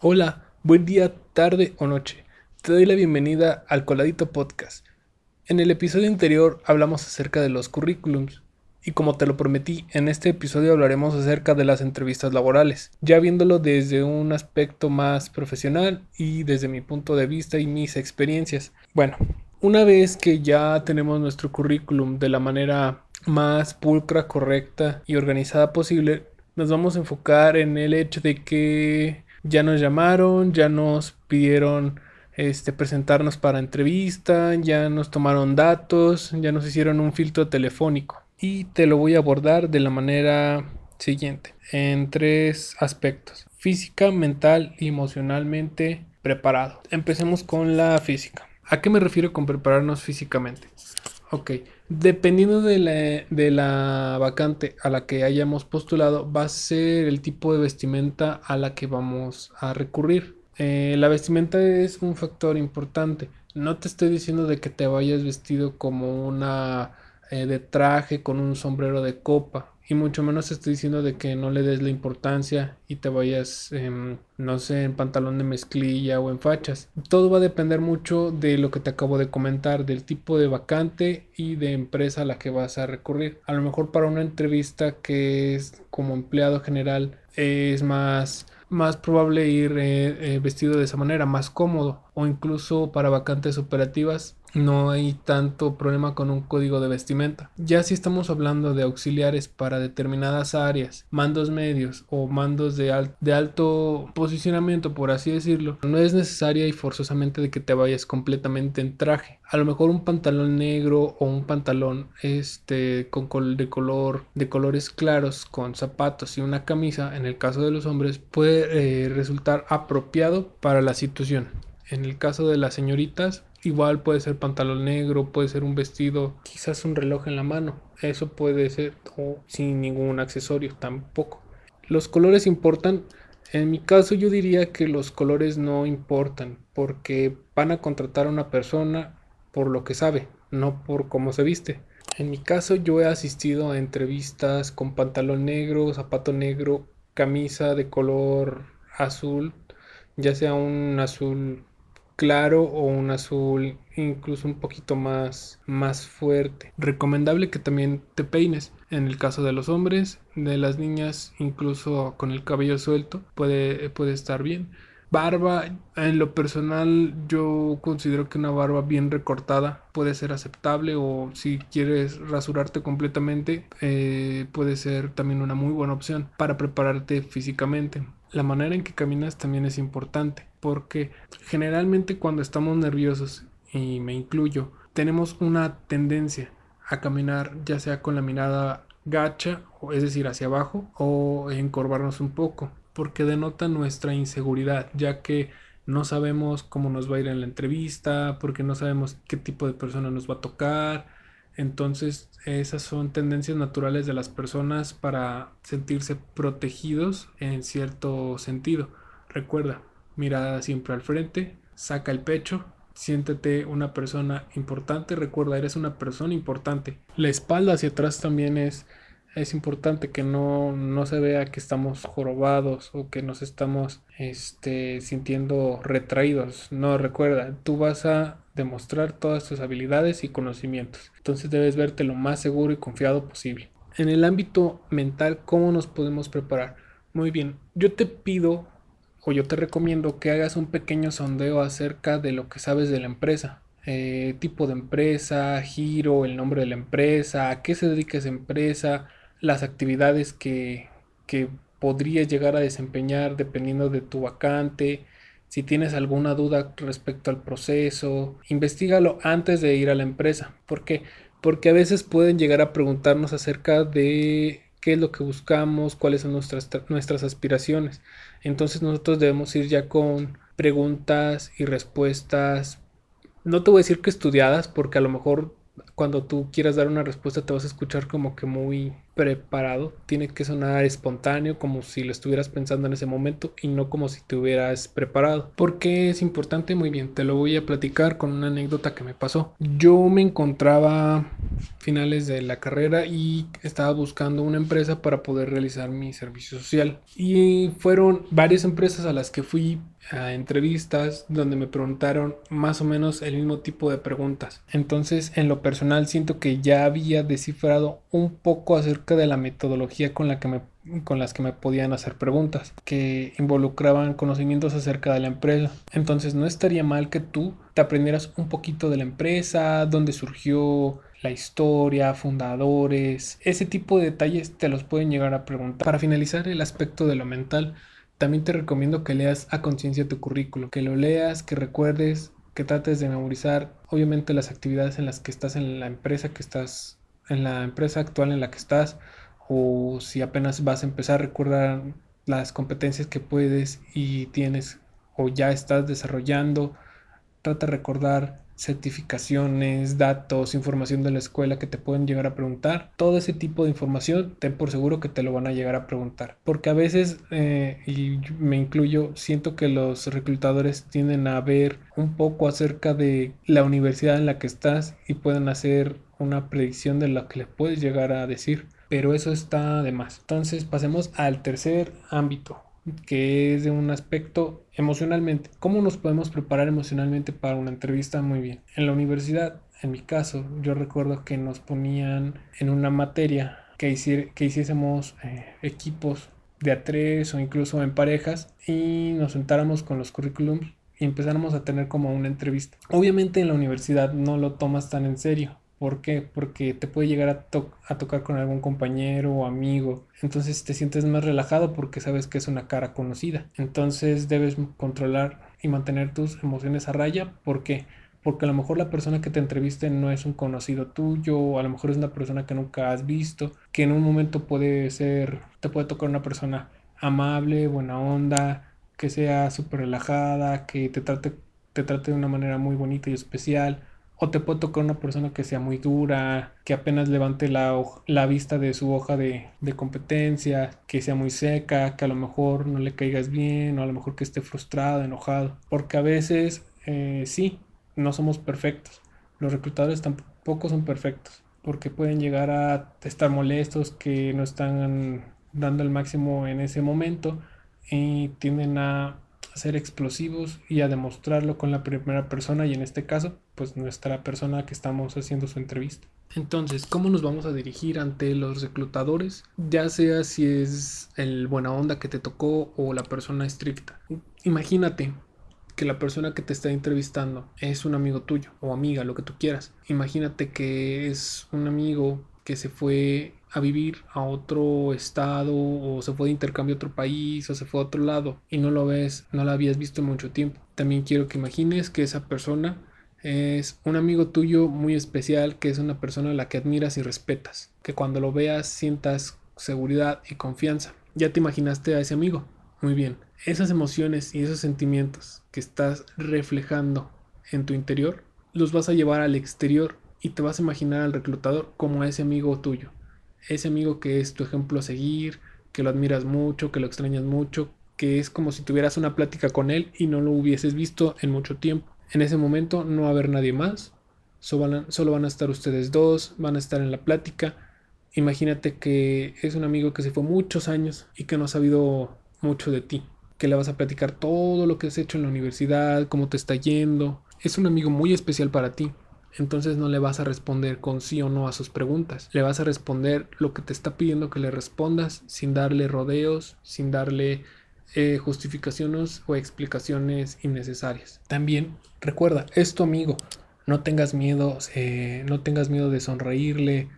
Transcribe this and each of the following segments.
Hola, buen día, tarde o noche. Te doy la bienvenida al Coladito Podcast. En el episodio anterior hablamos acerca de los currículums y como te lo prometí, en este episodio hablaremos acerca de las entrevistas laborales, ya viéndolo desde un aspecto más profesional y desde mi punto de vista y mis experiencias. Bueno, una vez que ya tenemos nuestro currículum de la manera más pulcra, correcta y organizada posible, nos vamos a enfocar en el hecho de que ya nos llamaron, ya nos pidieron este, presentarnos para entrevista, ya nos tomaron datos, ya nos hicieron un filtro telefónico. Y te lo voy a abordar de la manera siguiente, en tres aspectos. Física, mental y emocionalmente preparado. Empecemos con la física. ¿A qué me refiero con prepararnos físicamente? Ok, dependiendo de la, de la, vacante a la que hayamos postulado, va a ser el tipo de vestimenta a la que vamos a recurrir. Eh, la vestimenta es un factor importante. No te estoy diciendo de que te vayas vestido como una eh, de traje con un sombrero de copa y mucho menos estoy diciendo de que no le des la importancia y te vayas, no sé, en pantalón de mezclilla o en fachas. Todo va a depender mucho de lo que te acabo de comentar, del tipo de vacante y de empresa a la que vas a recurrir. A lo mejor para una entrevista que es como empleado general es más más probable ir eh, eh, vestido de esa manera, más cómodo o incluso para vacantes operativas no hay tanto problema con un código de vestimenta. Ya si estamos hablando de auxiliares para determinadas áreas, mandos medios o mandos de, alto posicionamiento, por así decirlo, no es necesaria y forzosamente de que te vayas completamente en traje. A lo mejor un pantalón negro o un pantalón este con de color de colores claros con zapatos y una camisa en el caso de los hombres puede eh, resultar apropiado para la situación. En el caso de las señoritas, igual puede ser pantalón negro, puede ser un vestido, quizás un reloj en la mano. Eso puede ser o sin ningún accesorio tampoco. Los colores importan. En mi caso yo diría que los colores no importan porque van a contratar a una persona por lo que sabe, no por cómo se viste. En mi caso yo he asistido a entrevistas con pantalón negro, zapato negro, camisa de color azul, ya sea un azul claro o un azul incluso un poquito más, más fuerte. Recomendable que también te peines. En el caso de los hombres, de las niñas, incluso con el cabello suelto, puede, puede estar bien. Barba, en lo personal yo considero que una barba bien recortada puede ser aceptable o si quieres rasurarte completamente eh, puede ser también una muy buena opción para prepararte físicamente. La manera en que caminas también es importante porque generalmente cuando estamos nerviosos, y me incluyo, tenemos una tendencia a caminar ya sea con la mirada gacha, es decir, hacia abajo, o encorvarnos un poco, porque denota nuestra inseguridad, ya que no sabemos cómo nos va a ir en la entrevista, porque no sabemos qué tipo de persona nos va a tocar. Entonces, esas son tendencias naturales de las personas para sentirse protegidos en cierto sentido. Recuerda, mirada siempre al frente, saca el pecho, siéntete una persona importante, recuerda, eres una persona importante. La espalda hacia atrás también es, es importante que no, no se vea que estamos jorobados o que nos estamos este, sintiendo retraídos. No, recuerda, tú vas a demostrar todas tus habilidades y conocimientos. Entonces debes verte lo más seguro y confiado posible. En el ámbito mental, ¿cómo nos podemos preparar? Muy bien, yo te pido o yo te recomiendo que hagas un pequeño sondeo acerca de lo que sabes de la empresa. Eh, tipo de empresa, giro, el nombre de la empresa, a qué se dedica esa empresa, las actividades que, que podrías llegar a desempeñar dependiendo de tu vacante. Si tienes alguna duda respecto al proceso, investigalo antes de ir a la empresa. ¿Por qué? Porque a veces pueden llegar a preguntarnos acerca de qué es lo que buscamos, cuáles son nuestras, nuestras aspiraciones. Entonces nosotros debemos ir ya con preguntas y respuestas. No te voy a decir que estudiadas, porque a lo mejor cuando tú quieras dar una respuesta te vas a escuchar como que muy preparado. Tiene que sonar espontáneo, como si lo estuvieras pensando en ese momento y no como si te hubieras preparado. ¿Por qué es importante? Muy bien, te lo voy a platicar con una anécdota que me pasó. Yo me encontraba finales de la carrera y estaba buscando una empresa para poder realizar mi servicio social. Y fueron varias empresas a las que fui a entrevistas donde me preguntaron más o menos el mismo tipo de preguntas. Entonces, en lo personal siento que ya había descifrado un poco acerca de la metodología con la que me con las que me podían hacer preguntas que involucraban conocimientos acerca de la empresa. Entonces no estaría mal que tú te aprendieras un poquito de la empresa, dónde surgió, la historia, fundadores, ese tipo de detalles te los pueden llegar a preguntar. Para finalizar el aspecto de lo mental, también te recomiendo que leas a conciencia tu currículo, que lo leas, que recuerdes, que trates de memorizar, obviamente las actividades en las que estás en la empresa que estás, en la empresa actual en la que estás, o si apenas vas a empezar, recuerda las competencias que puedes y tienes o ya estás desarrollando. Trata de recordar certificaciones, datos, información de la escuela que te pueden llegar a preguntar. Todo ese tipo de información, ten por seguro que te lo van a llegar a preguntar. Porque a veces, eh, y me incluyo, siento que los reclutadores tienden a ver un poco acerca de la universidad en la que estás y pueden hacer una predicción de lo que le puedes llegar a decir pero eso está de más. Entonces pasemos al tercer ámbito, que es de un aspecto emocionalmente. ¿Cómo nos podemos preparar emocionalmente para una entrevista? Muy bien. En la universidad, en mi caso, yo recuerdo que nos ponían en una materia que, que hiciésemos eh, equipos de a tres o incluso en parejas y nos sentáramos con los currículums y empezáramos a tener como una entrevista. Obviamente en la universidad no lo tomas tan en serio, ¿Por qué? Porque te puede llegar a, a, tocar con algún compañero o amigo. Entonces te sientes más relajado porque sabes que es una cara conocida. Entonces debes controlar y mantener tus emociones a raya. ¿Por qué? Porque a lo mejor la persona que te entreviste no es un conocido tuyo, o a lo mejor es una persona que nunca has visto, que en un momento puede ser, te puede tocar una persona amable, buena onda, que sea súper relajada, que te trate, te trate de una manera muy bonita y especial o te puede tocar una persona que sea muy dura, que apenas levante la, la vista de su hoja de, de, competencia, que sea muy seca, que a lo mejor no le caigas bien, o a lo mejor que esté frustrado, enojado. Porque a veces, eh, sí, no somos perfectos. Los reclutadores tampoco son perfectos. Porque pueden llegar a estar molestos, que no están dando el máximo en ese momento y tienden a ser explosivos y a demostrarlo con la primera persona y en este caso pues nuestra persona que estamos haciendo su entrevista. Entonces, ¿cómo nos vamos a dirigir ante los reclutadores? Ya sea si es el buena onda que te tocó o la persona estricta. Imagínate que la persona que te está entrevistando es un amigo tuyo o amiga, lo que tú quieras. Imagínate que es un amigo que se fue a vivir a otro estado o se fue de intercambio a otro país o se fue a otro lado y no lo ves, no la habías visto en mucho tiempo. También quiero que imagines que esa persona es un amigo tuyo muy especial, que es una persona a la que admiras y respetas, que cuando lo veas sientas seguridad y confianza. Ya te imaginaste a ese amigo. Muy bien. Esas emociones y esos sentimientos que estás reflejando en tu interior, los vas a llevar al exterior y te vas a imaginar al reclutador como ese amigo tuyo ese amigo que es tu ejemplo a seguir, que lo admiras mucho, que lo extrañas mucho, que es como si tuvieras una plática con él y no lo hubieses visto en mucho tiempo. En ese momento no va a haber nadie más, solo van, a, estar ustedes dos, van a estar en la plática. Imagínate que es un amigo que se fue muchos años y que no ha sabido mucho de ti, que le vas a platicar todo lo que has hecho en la universidad, cómo te está yendo. Es un amigo muy especial para ti entonces no le vas a responder con sí o no a sus preguntas. Le vas a responder lo que te está pidiendo que le respondas sin darle rodeos, sin darle eh, justificaciones o explicaciones innecesarias. También recuerda, es tu amigo. No tengas miedo, eh, no tengas miedo de sonreírle,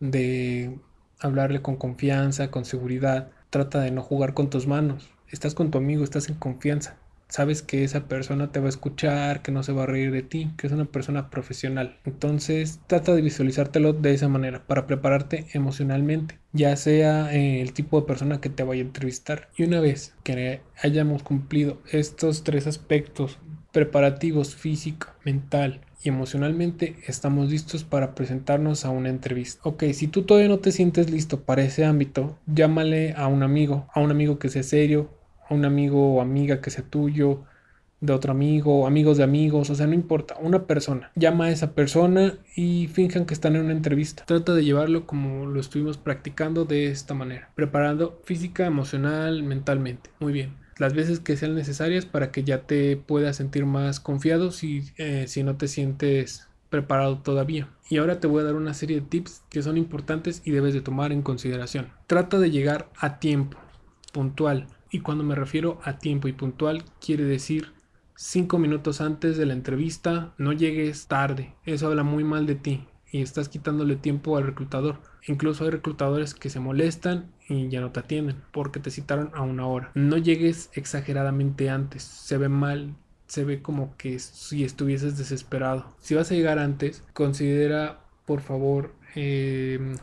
de hablarle con confianza, con seguridad. Trata de no jugar con tus manos. Estás con tu amigo, estás en confianza sabes que esa persona te va a escuchar, que no se va a reír de ti, que es una persona profesional. Entonces trata de visualizártelo de esa manera para prepararte emocionalmente, ya sea eh, el tipo de persona que te vaya a entrevistar. Y una vez que hayamos cumplido estos tres aspectos preparativos físico, mental y emocionalmente estamos listos para presentarnos a una entrevista. Ok, si tú todavía no te sientes listo para ese ámbito, llámale a un amigo, a un amigo que sea serio, a un amigo o amiga que sea tuyo, de otro amigo, amigos de amigos, o sea, no importa, una persona. Llama a esa persona y finjan que están en una entrevista. Trata de llevarlo como lo estuvimos practicando de esta manera, preparando física, emocional, mentalmente. Muy bien. Las veces que sean necesarias para que ya te puedas sentir más confiado si, eh, si no te sientes preparado todavía. Y ahora te voy a dar una serie de tips que son importantes y debes de tomar en consideración. Trata de llegar a tiempo, puntual. Y cuando me refiero a tiempo y puntual, quiere decir cinco minutos antes de la entrevista, no llegues tarde. Eso habla muy mal de ti y estás quitándole tiempo al reclutador. Incluso hay reclutadores que se molestan y ya no te atienden porque te citaron a una hora. No llegues exageradamente antes, se ve mal, se ve como que si estuvieses desesperado. Si vas a llegar antes, considera por favor em,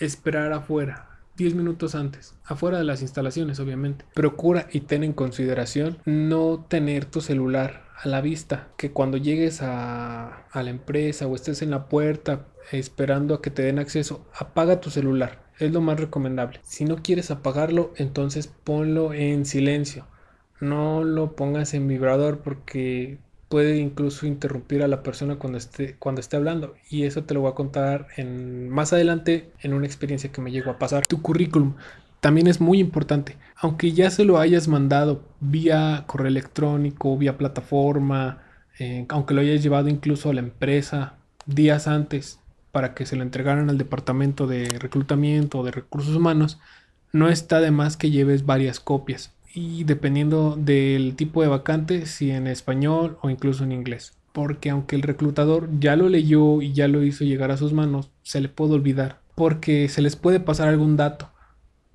esperar afuera. 10 minutos antes, afuera de las instalaciones obviamente. Procura y ten en consideración no tener tu celular a la vista, que cuando llegues a, a la empresa o estés en la puerta esperando a que te den acceso, apaga tu celular. Es lo más recomendable. Si no quieres apagarlo, entonces ponlo en silencio no lo pongas en vibrador porque puede incluso interrumpir a la persona cuando esté, cuando esté hablando. Y eso te lo voy a contar en, más adelante en una experiencia que me llegó a pasar. Tu currículum también es muy importante. Aunque ya se lo hayas mandado vía correo electrónico, vía plataforma, eh, aunque lo hayas llevado incluso a la empresa días antes para que se lo entregaran al departamento de reclutamiento o de recursos humanos, no está de más que lleves varias copias y dependiendo del tipo de vacante, si en español o incluso en inglés. Porque aunque el reclutador ya lo leyó y ya lo hizo llegar a sus manos, se le puede olvidar. Porque se les puede pasar algún dato.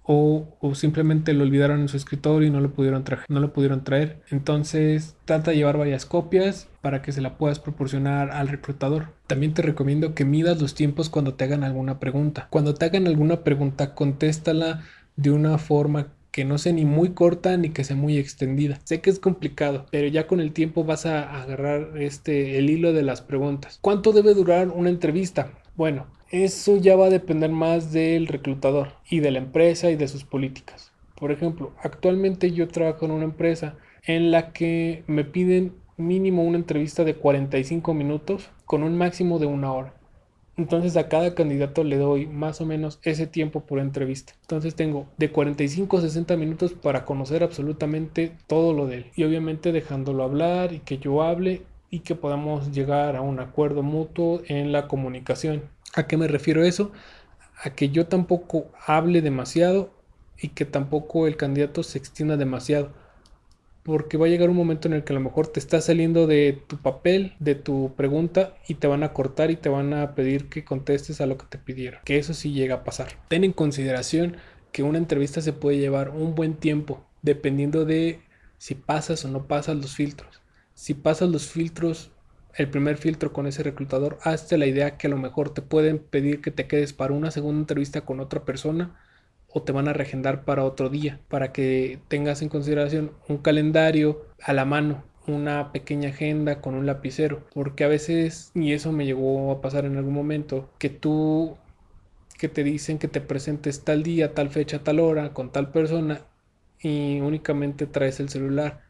O, o, simplemente lo olvidaron en su escritorio y no lo pudieron traer, no lo pudieron traer. Entonces trata de llevar varias copias para que se la puedas proporcionar al reclutador. También te recomiendo que midas los tiempos cuando te hagan alguna pregunta. Cuando te hagan alguna pregunta, contéstala de una forma que no sea ni muy corta ni que sea muy extendida. Sé que es complicado, pero ya con el tiempo vas a agarrar este el hilo de las preguntas. ¿Cuánto debe durar una entrevista? Bueno, eso ya va a depender más del reclutador y de la empresa y de sus políticas. Por ejemplo, actualmente yo trabajo en una empresa en la que me piden mínimo una entrevista de 45 minutos con un máximo de una hora. Entonces a cada candidato le doy más o menos ese tiempo por entrevista. Entonces tengo de 45 a 60 minutos para conocer absolutamente todo lo de él. Y obviamente dejándolo hablar y que yo hable y que podamos llegar a un acuerdo mutuo en la comunicación. ¿A qué me refiero eso? A que yo tampoco hable demasiado y que tampoco el candidato se extienda demasiado porque va a llegar un momento en el que a lo mejor te está saliendo de tu papel, de tu pregunta y te van a cortar y te van a pedir que contestes a lo que te pidieron. Que eso sí llega a pasar. Ten en consideración que una entrevista se puede llevar un buen tiempo dependiendo de si pasas o no pasas los filtros. Si pasas los filtros, el primer filtro con ese reclutador, hazte la idea que a lo mejor te pueden pedir que te quedes para una segunda entrevista con otra persona o te van a regendar para otro día, para que tengas en consideración un calendario a la mano, una pequeña agenda con un lapicero, porque a veces, y eso me llegó a pasar en algún momento, que tú, que te dicen que te presentes tal día, tal fecha, tal hora, con tal persona, y únicamente traes el celular,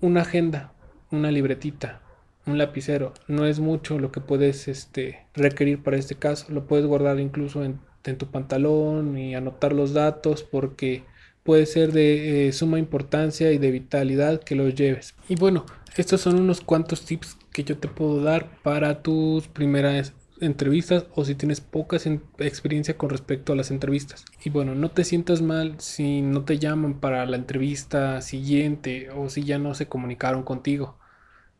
una agenda, una libretita, un lapicero, no es mucho lo que puedes este, requerir para este caso, lo puedes guardar incluso en en tu pantalón y anotar los datos porque puede ser de eh, suma importancia y de vitalidad que los lleves. Y bueno, estos son unos cuantos tips que yo te puedo dar para tus primeras entrevistas o si tienes poca experiencia con respecto a las entrevistas. Y bueno, no te sientas mal si no te llaman para la entrevista siguiente o si ya no se comunicaron contigo.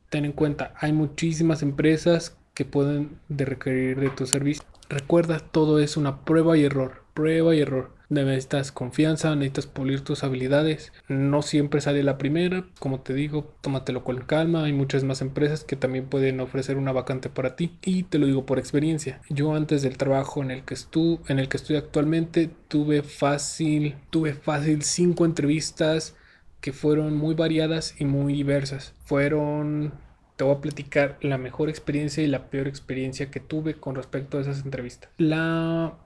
Ten en cuenta, hay muchísimas empresas que pueden de requerir de tu servicio. Recuerda, todo es una prueba y error, prueba y error. Necesitas confianza, necesitas pulir tus habilidades. No siempre sale la primera, como te digo, tómatelo con calma. Hay muchas más empresas que también pueden ofrecer una vacante para ti. Y te lo digo por experiencia. Yo antes del trabajo en el que estuve, en el que estoy actualmente, tuve fácil, tuve fácil cinco entrevistas que fueron muy variadas y muy diversas. Fueron te voy a platicar la mejor experiencia y la peor experiencia que tuve con respecto a esas entrevistas. La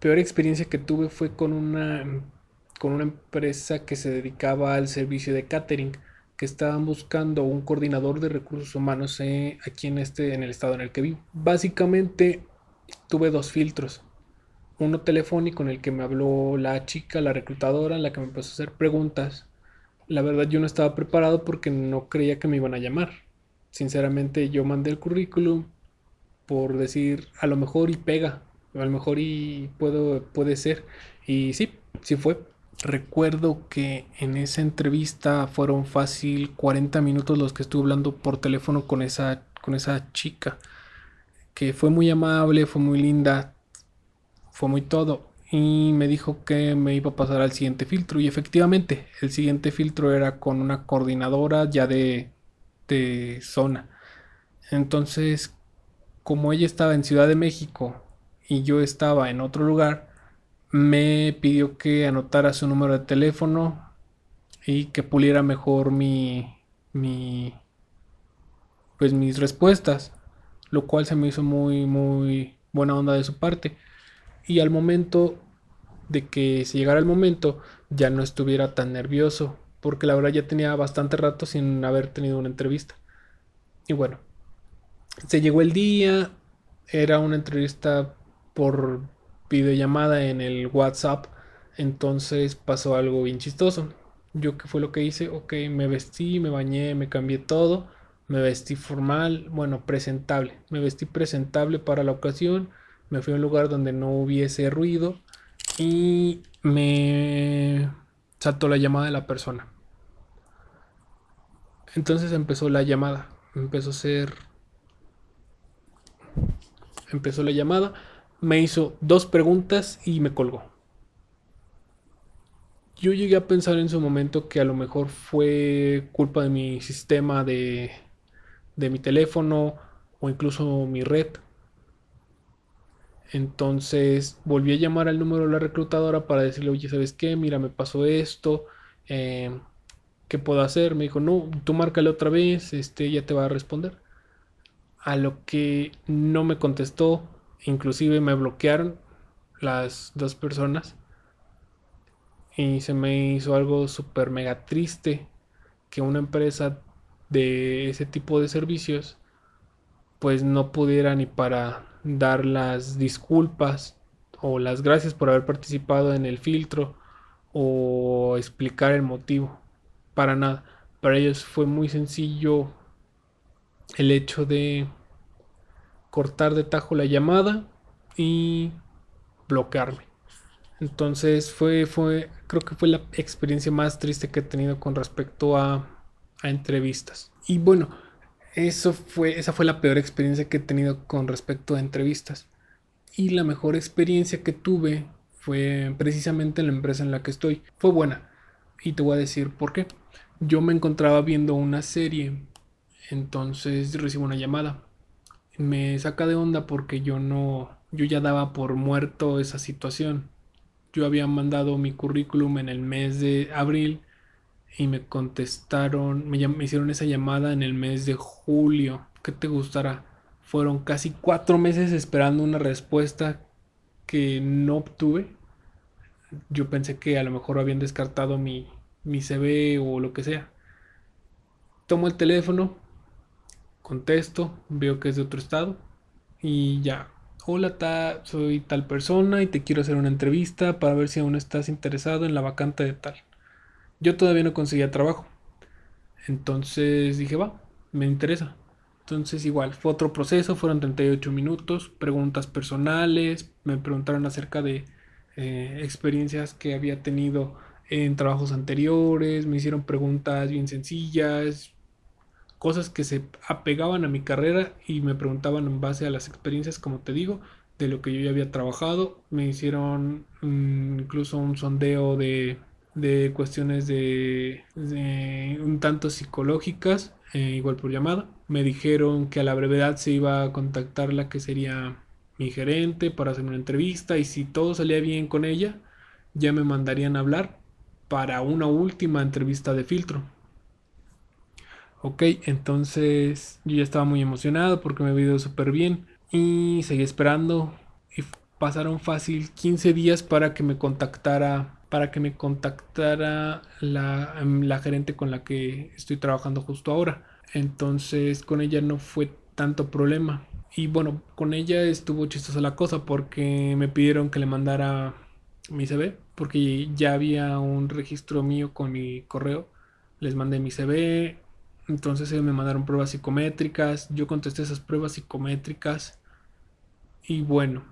peor experiencia que tuve fue con una, con una empresa que se dedicaba al servicio de catering, que estaban buscando un coordinador de recursos humanos eh, aquí en este en el estado en el que vivo. Básicamente tuve dos filtros. Uno telefónico en el que me habló la chica, la reclutadora, la que me empezó a hacer preguntas. La verdad yo no estaba preparado porque no creía que me iban a llamar. Sinceramente yo mandé el currículum por decir a lo mejor y pega, a lo mejor y puedo, puede ser. Y sí, sí fue. Recuerdo que en esa entrevista fueron fácil 40 minutos los que estuve hablando por teléfono con esa, con esa chica, que fue muy amable, fue muy linda, fue muy todo. Y me dijo que me iba a pasar al siguiente filtro. Y efectivamente, el siguiente filtro era con una coordinadora ya de, de zona. Entonces, como ella estaba en Ciudad de México y yo estaba en otro lugar, me pidió que anotara su número de teléfono y que puliera mejor mi, mi pues mis respuestas, lo cual se me hizo muy muy buena onda de su parte. Y al momento de que se llegara el momento, ya no estuviera tan nervioso, porque la verdad ya tenía bastante rato sin haber tenido una entrevista. Y bueno, se llegó el día, era una entrevista por videollamada en el WhatsApp. Entonces pasó algo bien chistoso. Yo qué fue lo que hice, ok, me vestí, me bañé, me cambié todo, me vestí formal, bueno, presentable. Me vestí presentable para la ocasión, me fui a un lugar donde no hubiese ruido y me saltó la llamada de la persona. Entonces empezó la llamada, empezó a ser... Empezó la llamada me hizo dos preguntas y me colgó. Yo llegué a pensar en su momento que a lo mejor fue culpa de mi sistema de, de mi teléfono o incluso mi red. Entonces volví a llamar al número de la reclutadora para decirle, oye, ¿sabes qué? Mira, me pasó esto. Em, ¿Qué puedo hacer? Me dijo, no, tú márcale otra vez, este, ella te va a responder. A lo que no me contestó, Inclusive me bloquearon las dos personas. Y se me hizo algo súper mega triste que una empresa de ese tipo de servicios pues no pudiera ni para dar las disculpas o las gracias por haber participado en el filtro o explicar el motivo. Para nada. Para ellos fue muy sencillo el hecho de cortar de tajo la llamada y bloquearme. Entonces fue, fue, creo que fue la experiencia más triste que he tenido con respecto a, a entrevistas. Y bueno, eso fue, esa fue la peor experiencia que he tenido con respecto a entrevistas. Y la mejor experiencia que tuve fue precisamente en la empresa en la que estoy. Fue buena. Y te voy a decir por qué. Yo me encontraba viendo una serie. Entonces recibo una llamada me saca de onda porque yo no, yo ya daba por muerto esa situación. Yo había mandado mi currículum en el mes de abril y me contestaron, me, me hicieron esa llamada en el mes de julio. ¿Qué te gustará? Fueron casi cuatro meses esperando una respuesta que no obtuve. Yo pensé que a lo mejor habían descartado mi, mi CV o lo que sea. Tomo el teléfono, contesto, veo que es de otro estado y ya. Hola, ta, soy tal persona y te quiero hacer una entrevista para ver si aún estás interesado en la vacante de tal. Yo todavía no conseguía trabajo. Entonces dije, va, me interesa. Entonces igual, fue otro proceso, fueron 38 minutos, preguntas personales, me preguntaron acerca de eh, experiencias que había tenido en trabajos anteriores, me hicieron preguntas bien sencillas, cosas que se apegaban a mi carrera y me preguntaban en base a las experiencias, como te digo, de lo que yo ya había trabajado. Me hicieron mm, incluso un sondeo de, de cuestiones de, un tanto psicológicas, eh, igual por llamada. Me dijeron que a la brevedad se iba a contactar la que sería mi gerente para hacer una entrevista y si todo salía bien con ella, ya me mandarían a hablar para una última entrevista de filtro. Ok, entonces yo ya estaba muy emocionado porque me había ido súper bien y seguí esperando y pasaron fácil 15 días para que me contactara para que me contactara la, em, la gerente con la que estoy trabajando justo ahora. Entonces con ella no fue tanto problema. Y bueno, con ella estuvo chistosa la cosa porque me pidieron que le mandara mi CV, porque ya había un registro mío con mi correo. Les mandé mi CV, entonces me mandaron pruebas psicométricas, yo contesté esas pruebas psicométricas y bueno,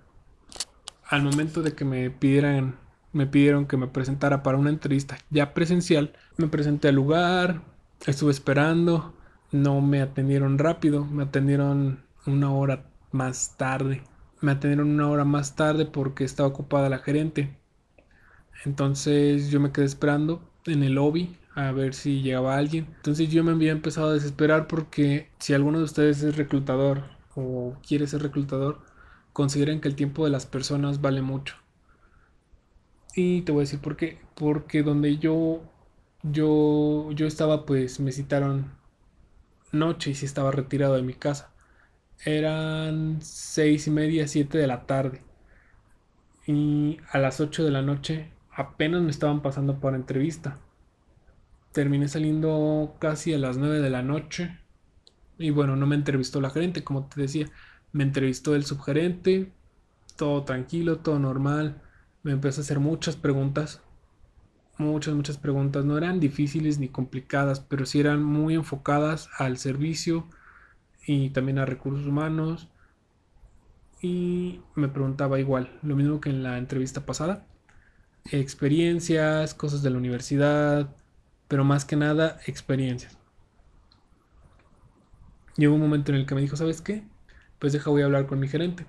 al momento de que me pidieran me pidieron que me presentara para una entrevista ya presencial, me presenté al lugar, estuve esperando, no me atendieron rápido, me atendieron una hora más tarde. Me atendieron una hora más tarde porque estaba ocupada la gerente. Entonces yo me quedé esperando en el lobby a ver si llegaba alguien. Entonces yo me había empezado a desesperar porque si alguno de ustedes es reclutador o quiere ser reclutador, consideren que el tiempo de las personas vale mucho. Y te voy a decir por qué. Porque donde yo yo yo estaba pues me citaron noche y si estaba retirado de mi casa. Eran seis y media, siete de la tarde. Y a las 8 de la noche apenas me estaban pasando por entrevista. Terminé saliendo casi a las 9 de la noche. Y bueno, no me entrevistó la gerente, como te decía. Me entrevistó el subgerente. Todo tranquilo, todo normal. Me empezó a hacer muchas preguntas. Muchas, muchas preguntas. No eran difíciles ni complicadas, pero sí eran muy enfocadas al servicio y también a recursos humanos. Y me preguntaba igual, lo mismo que en la entrevista pasada, experiencias, cosas de la universidad, pero más que nada experiencias. Llegó un momento en el que me dijo, ¿sabes qué? Pues deja, voy a hablar con mi gerente.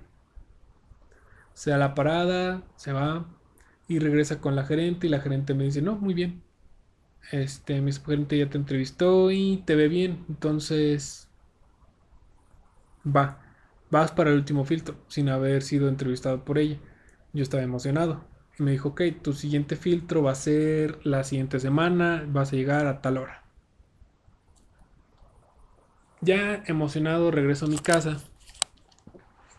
Se da la parada, se va y regresa con la gerente y la gerente me dice, no, muy bien. Este, mi gerente ya te entrevistó y te ve bien, entonces va, vas para el último filtro, sin haber sido entrevistado por ella. Yo estaba emocionado. Y me dijo, ok, tu siguiente filtro va a ser la siguiente semana, vas a llegar a tal hora. Ya emocionado regreso a mi casa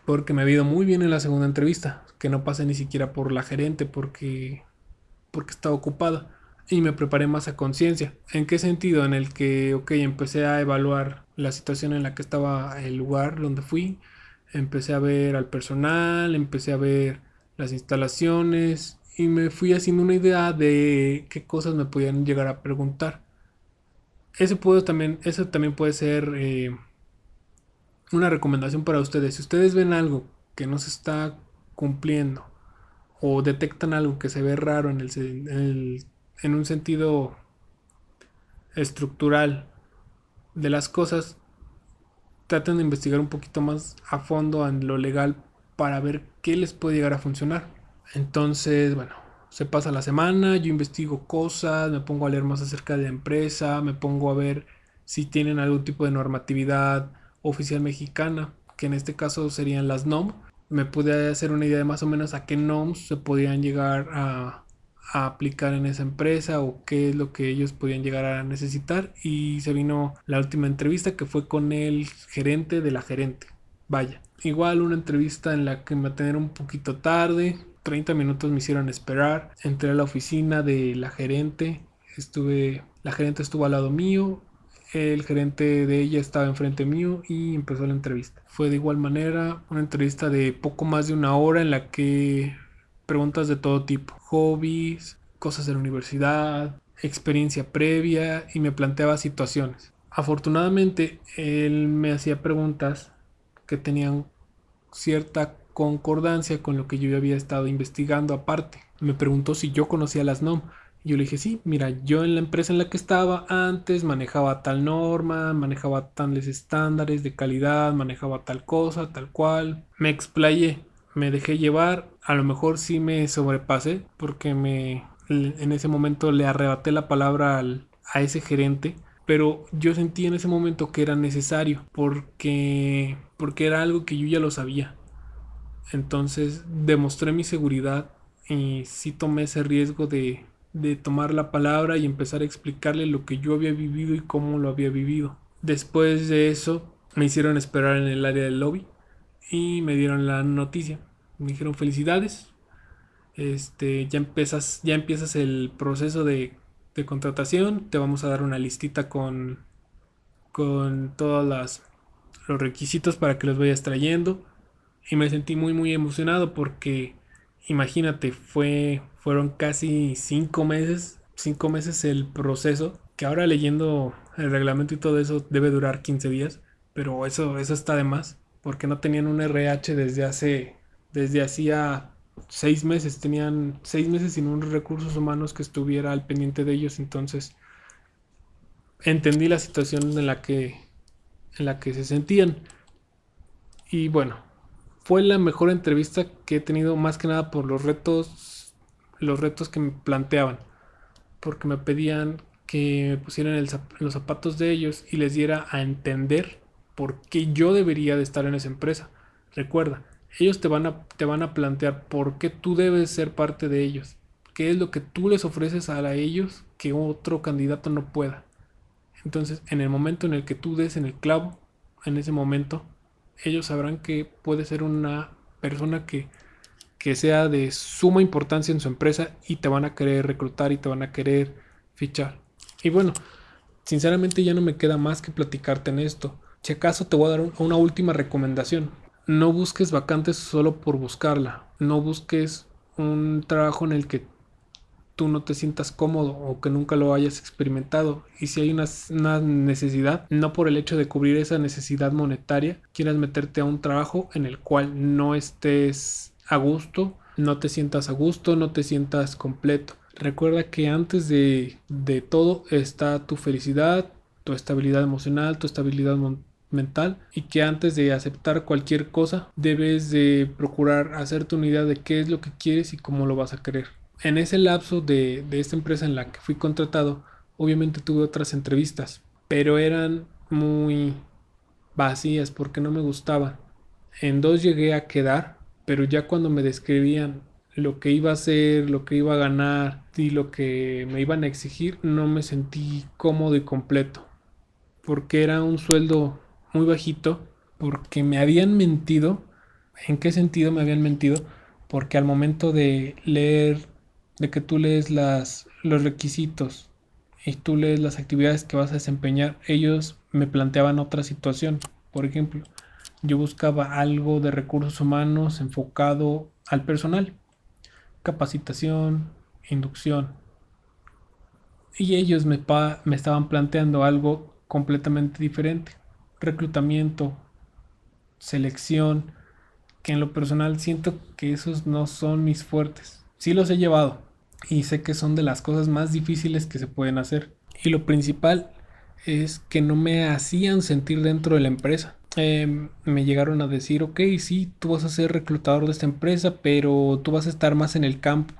porque me ha ido muy bien en la segunda entrevista, que no pasé ni siquiera por la gerente porque porque estaba ocupada y me preparé más a conciencia. ¿En qué sentido? En el que, ok, empecé a evaluar la situación en la que estaba el lugar donde fui, empecé a ver al personal, empecé a ver las instalaciones y me fui haciendo una idea de qué cosas me podían llegar a preguntar. Eso, puedo también, eso también puede ser eh, una recomendación para ustedes. Si ustedes ven algo que no se está cumpliendo o detectan algo que se ve raro en el, en un sentido estructural de las cosas, traten de investigar un poquito más a fondo en lo legal para ver qué les puede llegar a funcionar. Entonces, bueno, se pasa la semana, yo investigo cosas, me pongo a leer más acerca de la empresa, me pongo a ver si tienen algún tipo de normatividad oficial mexicana, que en este caso serían las NOM. Me pude hacer una idea de más o menos a qué NOMs se podían llegar a, a aplicar en esa empresa o qué es lo que ellos podían llegar a necesitar y se vino la última entrevista que fue con el gerente de la gerente. Vaya, igual una entrevista en la que me atendieron un poquito tarde, 30 minutos me hicieron esperar, entré a la oficina de la gerente, estuve, la gerente estuvo al lado mío, el gerente de ella estaba enfrente mío y empezó la entrevista. Fue de igual manera una entrevista de poco más de una hora en la que preguntas de todo tipo, hobbies, cosas de la universidad, experiencia previa y me planteaba situaciones. Afortunadamente, él me hacía preguntas que tenían cierta concordancia con lo que yo había estado investigando aparte. Me preguntó si yo conocía las NOM. Yo le dije, sí, mira, yo en la empresa en la que estaba antes manejaba tal norma, manejaba tales estándares de calidad, manejaba tal cosa, tal cual. Me explayé me dejé llevar, a lo mejor sí me sobrepasé porque me en ese momento le arrebaté la palabra al, a ese gerente, pero yo sentí en ese momento que era necesario porque porque era algo que yo ya lo sabía. Entonces demostré mi seguridad y sí tomé ese riesgo de, de tomar la palabra y empezar a explicarle lo que yo había vivido y cómo lo había vivido. Después de eso me hicieron esperar en el área del lobby y me dieron la noticia. Me dijeron felicidades. este, ya empiezas, ya empiezas el proceso de, de contratación, te vamos a dar una listita con, con todos las, los requisitos para que los vayas trayendo. Y me sentí muy muy emocionado porque imagínate, fue, fueron casi cinco meses, cinco meses el proceso, que ahora leyendo el reglamento y todo eso debe durar 15 días, pero eso, eso está de más, porque no tenían un RH desde hace, desde hacía seis meses, tenían seis meses sin unos recursos humanos que estuviera al pendiente de ellos, entonces entendí la situación en la que, en la que se sentían. Y bueno, fue la mejor entrevista que he tenido más que nada por los retos, los retos que me planteaban, porque me pedían que me pusieran los zapatos de ellos y les diera a entender por qué yo debería de estar en esa empresa. Recuerda, ellos te van a, te van a plantear por qué tú debes ser parte de ellos, qué es lo que tú les ofreces a ellos que otro candidato no pueda. Entonces, en el momento en el que tú des en el clavo, en ese momento, ellos sabrán que puede ser una persona que, que sea de suma importancia en su empresa y te van a querer reclutar y te van a querer fichar. Y bueno, sinceramente ya no me queda más que platicarte en esto. Si acaso te voy a dar una última recomendación. No busques vacantes solo por buscarla. No busques un trabajo en el que tú no te sientas cómodo o que nunca lo hayas experimentado. Y si hay una, necesidad, no por el hecho de cubrir esa necesidad monetaria, quieras meterte a un trabajo en el cual no estés a gusto, no te sientas a gusto, no te sientas completo. Recuerda que antes de, de todo está tu felicidad, tu estabilidad emocional, tu estabilidad mental y que antes de aceptar cualquier cosa debes de procurar hacerte una idea de qué es lo que quieres y cómo lo vas a querer en ese lapso de, esta empresa en la que fui contratado, obviamente tuve otras entrevistas, pero eran muy vacías porque no me gustaban. En dos llegué a quedar, pero ya cuando me describían lo que iba a hacer, lo que iba a ganar y lo que me iban a exigir, no me sentí cómodo y completo. Porque era un sueldo muy bajito, porque me habían mentido. ¿En qué sentido me habían mentido? Porque al momento de leer de que tú lees los requisitos y tú lees las actividades que vas a desempeñar, ellos me planteaban otra situación. Por ejemplo, yo buscaba algo de recursos humanos enfocado al personal, capacitación, inducción. Y ellos me, me estaban planteando algo completamente diferente, reclutamiento, selección, que en lo personal siento que esos no son mis fuertes. Sí los he llevado, y sé que son de las cosas más difíciles que se pueden hacer. Y lo principal es que no me hacían sentir dentro de la empresa. Em, me llegaron a decir, ok, sí, tú vas a ser reclutador de esta empresa, pero tú vas a estar más en el campo.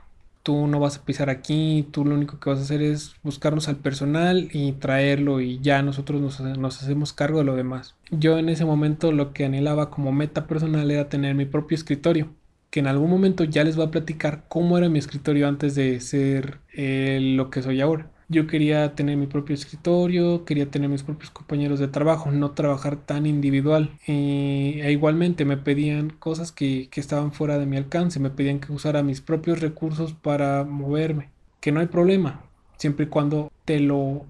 Tú no vas a pisar aquí, tú lo único que vas a hacer es buscarnos al personal y traerlo y ya nosotros nos, nos hacemos cargo de lo demás. Yo en ese momento lo que anhelaba como meta personal era tener mi propio escritorio que en algún momento ya les voy a platicar cómo era mi escritorio antes de ser eh, lo que soy ahora. Yo quería tener mi propio escritorio, quería tener mis propios compañeros de trabajo, no trabajar tan individual. e igualmente me pedían cosas que, que estaban fuera de mi alcance, me pedían que usara mis propios recursos para moverme. Que no hay problema, siempre y cuando te lo,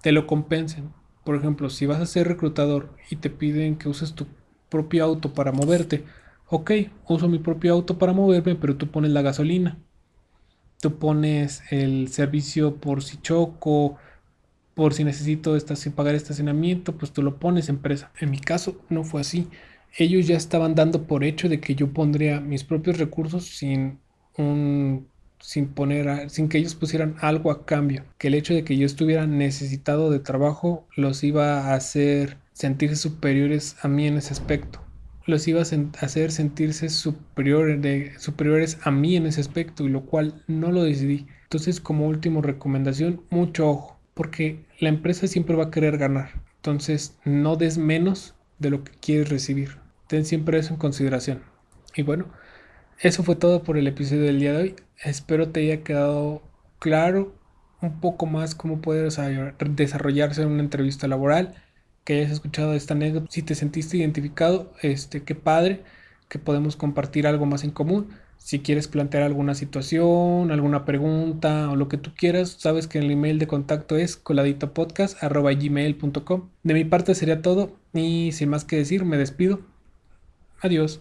te lo compensen. Por ejemplo, si vas a ser reclutador y te piden que uses tu propio auto para moverte, ok, uso mi propio auto para moverme, pero tú pones la gasolina. Tú pones el servicio por si choco, por si necesito pagar estacionamiento, pues tú lo pones empresa. En mi caso no fue así. Ellos ya estaban dando por hecho de que yo pondría mis propios recursos sin un sin poner sin que ellos pusieran algo a cambio, que el hecho de que yo estuviera necesitado de trabajo los iba a hacer sentirse superiores a mí en ese aspecto los iba a hacer sentirse superior superiores a mí en ese aspecto, y lo cual no lo decidí. Entonces, como última recomendación, mucho ojo, porque la empresa siempre va a querer ganar. Entonces, no des menos de lo que quieres recibir. Ten siempre eso en consideración. Y bueno, eso fue todo por el episodio del día de hoy. Espero te haya quedado claro un poco más cómo puede desarrollarse una entrevista laboral que hayas escuchado esta anécdota. Si te sentiste identificado, este, qué padre que podemos compartir algo más en común. Si quieres plantear alguna situación, alguna pregunta o lo que tú quieras, sabes que el email de contacto es coladitopodcast.gmail.com. De mi parte sería todo y sin más que decir, me despido. Adiós.